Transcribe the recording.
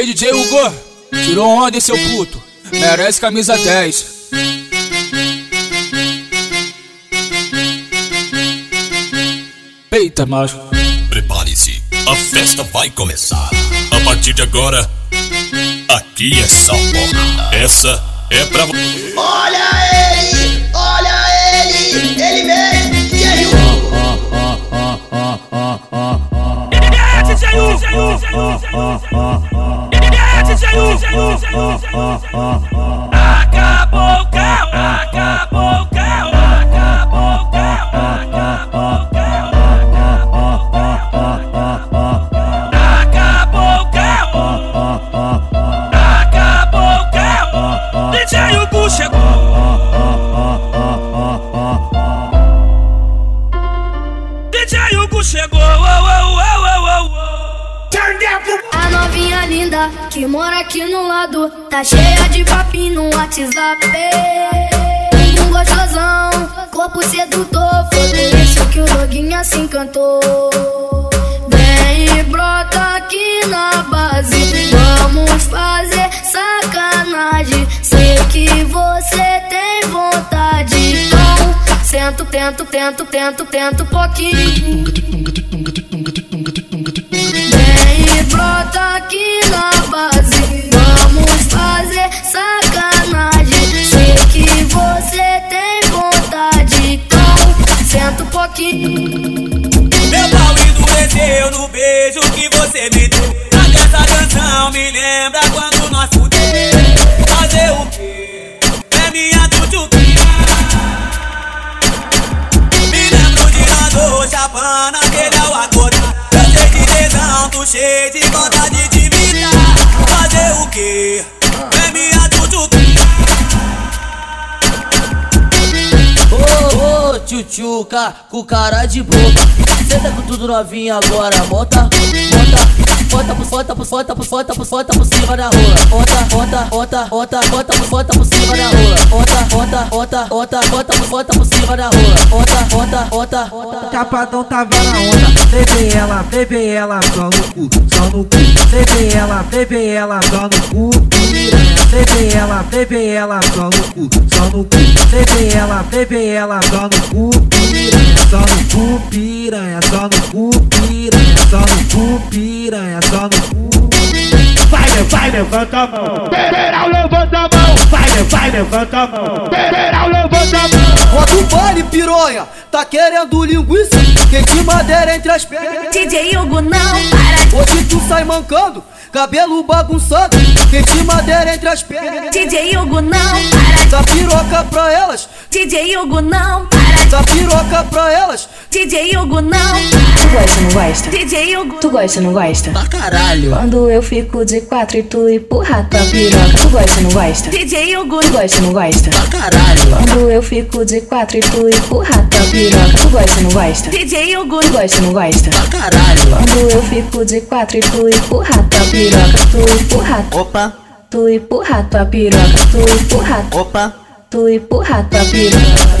Ei DJ Hugo, tirou onda seu puto, merece camisa 10. Eita, macho. Prepare-se, a festa vai começar. A partir de agora, aqui é só porra. Essa é pra você. Olha ele, olha ele, ele mesmo, DJ Hugo. É DJ Hugo, DJ Hugo, DJ Hugo. É DJ Hugo, DJ Hugo, DJ Hugo. Acabou o que mora aqui no lado Tá cheia de papinho no WhatsApp. Um gostosão, corpo sedutor Foi isso que o doguinho assim cantou Vem e brota aqui na base Vamos fazer sacanagem. Sei que você tem vontade Então, sento, tento, tento, tento, tento um pouquinho Meu pau endureceu no beijo que você me deu. Essa canção? Me lembra quando tchutchuca, com cara de boca. Senta com tudo novinha agora, bota, bota. Bota, bota, bota, bota, bota, bota por cima da rua. Bota, bota, bota, bota, bota, bota por cima da rua. Bota, bota, bota, bota, bota, bota por cima da rua. Bota, bota, bota, bota. Chapadão tava na onda, bebê ela, bebê ela, só no cu, só no cu. Bebê ela, bebê ela, só no cu, piranha. Bebê ela, bebê ela, só no cu, só no cu. Bebê ela, bebê ela, só no cu, piranha. Só no cu, piranha, só no cu, piranha. Só no cu, piranha, só no cu. Vai, vai, levanta a mão. Federal, levanta a mão. Vai, vai, levanta a mão. Federal, levanta a mão. Roda o baile, pironha. Tá querendo linguiça? Quente madeira entre as pernas. DJ Hugo não para Hoje tu sai mancando, cabelo bagunçado. Quente madeira entre as pernas. DJ Hugo não para Dá piroca pra elas, DJ Hugo não para dá piroca pra elas. DJ Hugo não Tu gosta, não gosta? DJ Hugo Tu gosta, não gosta? Pra caralho. Quando eu fico de quatro e tu empurra tua piroca Tu gosta, não gosta? DJ Hugo Tu gosta, não gosta? Pra caralho. Quando eu fico de quatro e tu empurra tua piroca Tu gosta, não gosta? DJ Hugo Tu gosta, não gosta? Pra caralho. Quando eu fico de quatro e tu empurra tua piroca Tu empurra, Opa, tu empurra tua piroca Tu empurra, opa. tu empurra tua piroca